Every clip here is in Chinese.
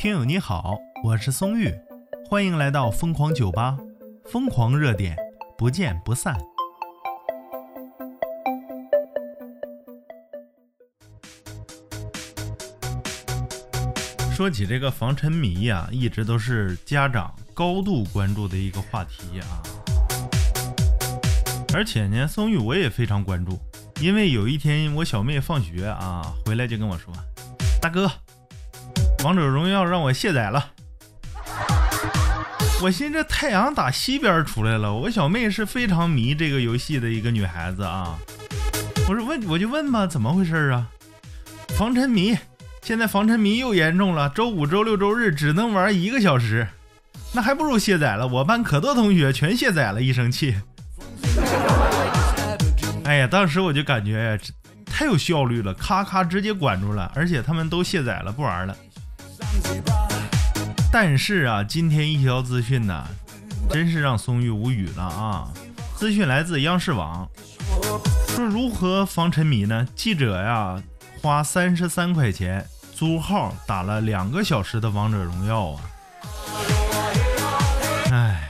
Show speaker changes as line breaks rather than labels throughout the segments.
听友你好，我是松玉，欢迎来到疯狂酒吧，疯狂热点，不见不散。说起这个防沉迷呀，一直都是家长高度关注的一个话题啊。而且呢，松玉我也非常关注，因为有一天我小妹放学啊回来就跟我说：“大哥。”王者荣耀让我卸载了，我寻这太阳打西边出来了。我小妹是非常迷这个游戏的一个女孩子啊。我说问我就问吧，怎么回事啊？防沉迷，现在防沉迷又严重了，周五、周六、周日只能玩一个小时，那还不如卸载了。我班可多同学全卸载了，一生气。哎呀，当时我就感觉太有效率了，咔咔直接管住了，而且他们都卸载了，不玩了。但是啊，今天一条资讯呢，真是让松玉无语了啊！资讯来自央视网，说如何防沉迷呢？记者呀，花三十三块钱租号打了两个小时的王者荣耀啊！哎，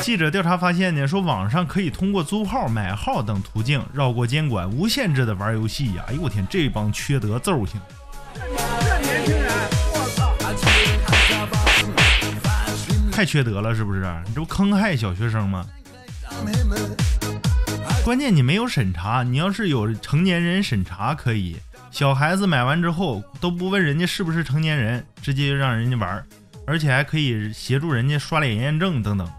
记者调查发现呢，说网上可以通过租号、买号等途径绕过监管，无限制的玩游戏呀！哎呦我天，这帮缺德揍性！太缺德了，是不是？你这不坑害小学生吗？关键你没有审查，你要是有成年人审查可以。小孩子买完之后都不问人家是不是成年人，直接就让人家玩，而且还可以协助人家刷脸验证等等。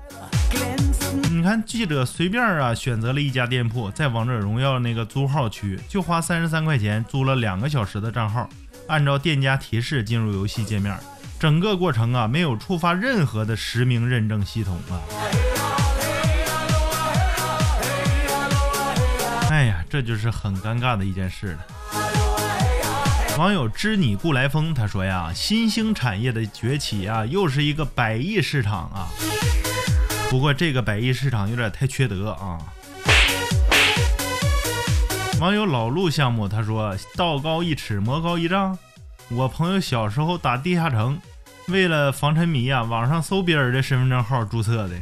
你看记者随便啊选择了一家店铺，在王者荣耀那个租号区，就花三十三块钱租了两个小时的账号，按照店家提示进入游戏界面。整个过程啊，没有触发任何的实名认证系统啊！哎呀，这就是很尴尬的一件事了。网友知你故来风他说呀，新兴产业的崛起啊，又是一个百亿市场啊。不过这个百亿市场有点太缺德啊。网友老陆项目他说，道高一尺，魔高一丈。我朋友小时候打地下城。为了防沉迷呀，网上搜别人的身份证号注册的。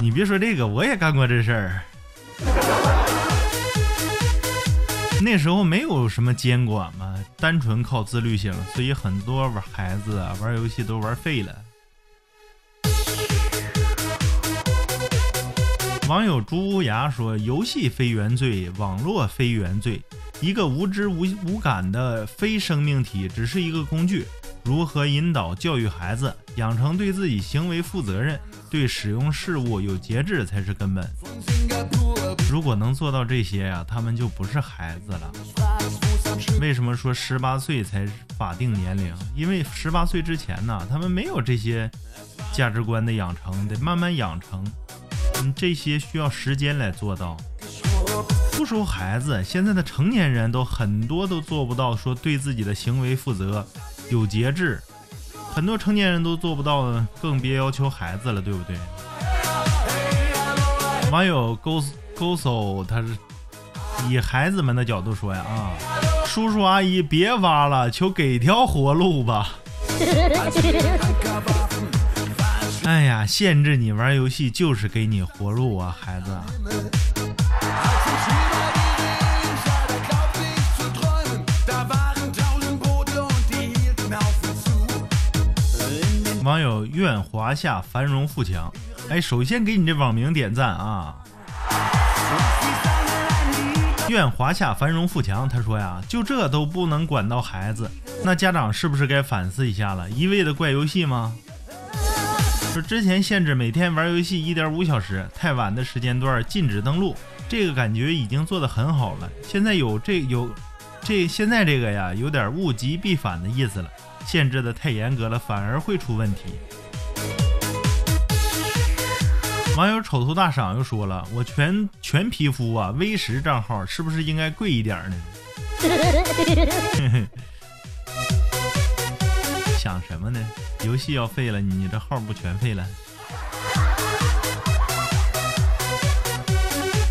你别说这个，我也干过这事儿。那时候没有什么监管嘛，单纯靠自律性，所以很多玩孩子啊玩游戏都玩废了。网友朱乌牙说：“游戏非原罪，网络非原罪，一个无知无无感的非生命体，只是一个工具。”如何引导教育孩子，养成对自己行为负责任、对使用事物有节制才是根本。如果能做到这些呀，他们就不是孩子了。为什么说十八岁才法定年龄？因为十八岁之前呢，他们没有这些价值观的养成，得慢慢养成。嗯，这些需要时间来做到。不说孩子，现在的成年人都很多都做不到，说对自己的行为负责。有节制，很多成年人都做不到呢，更别要求孩子了，对不对？网友勾勾搜，他是以孩子们的角度说呀啊，叔叔阿姨别挖了，求给条活路吧。哎呀，限制你玩游戏就是给你活路啊，孩子。网友愿华夏繁荣富强，哎，首先给你这网名点赞啊！愿华夏繁荣富强，他说呀，就这都不能管到孩子，那家长是不是该反思一下了？一味的怪游戏吗？说之前限制每天玩游戏一点五小时，太晚的时间段禁止登录，这个感觉已经做得很好了。现在有这有这现在这个呀，有点物极必反的意思了。限制的太严格了，反而会出问题。网友丑头大赏又说了：“我全全皮肤啊，V 十账号是不是应该贵一点呢？” 想什么呢？游戏要废了，你这号不全废了？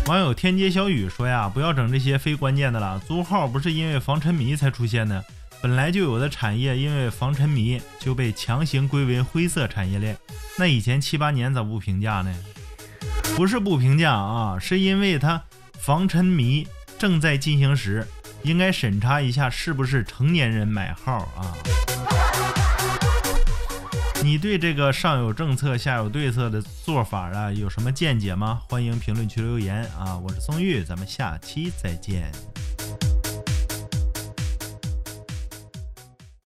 网友天街小雨说呀：“不要整这些非关键的了，租号不是因为防沉迷才出现的。”本来就有的产业因为防沉迷就被强行归为灰色产业链。那以前七八年咋不评价呢？不是不评价啊，是因为它防沉迷正在进行时，应该审查一下是不是成年人买号啊。你对这个上有政策下有对策的做法啊，有什么见解吗？欢迎评论区留言啊！我是宋玉，咱们下期再见。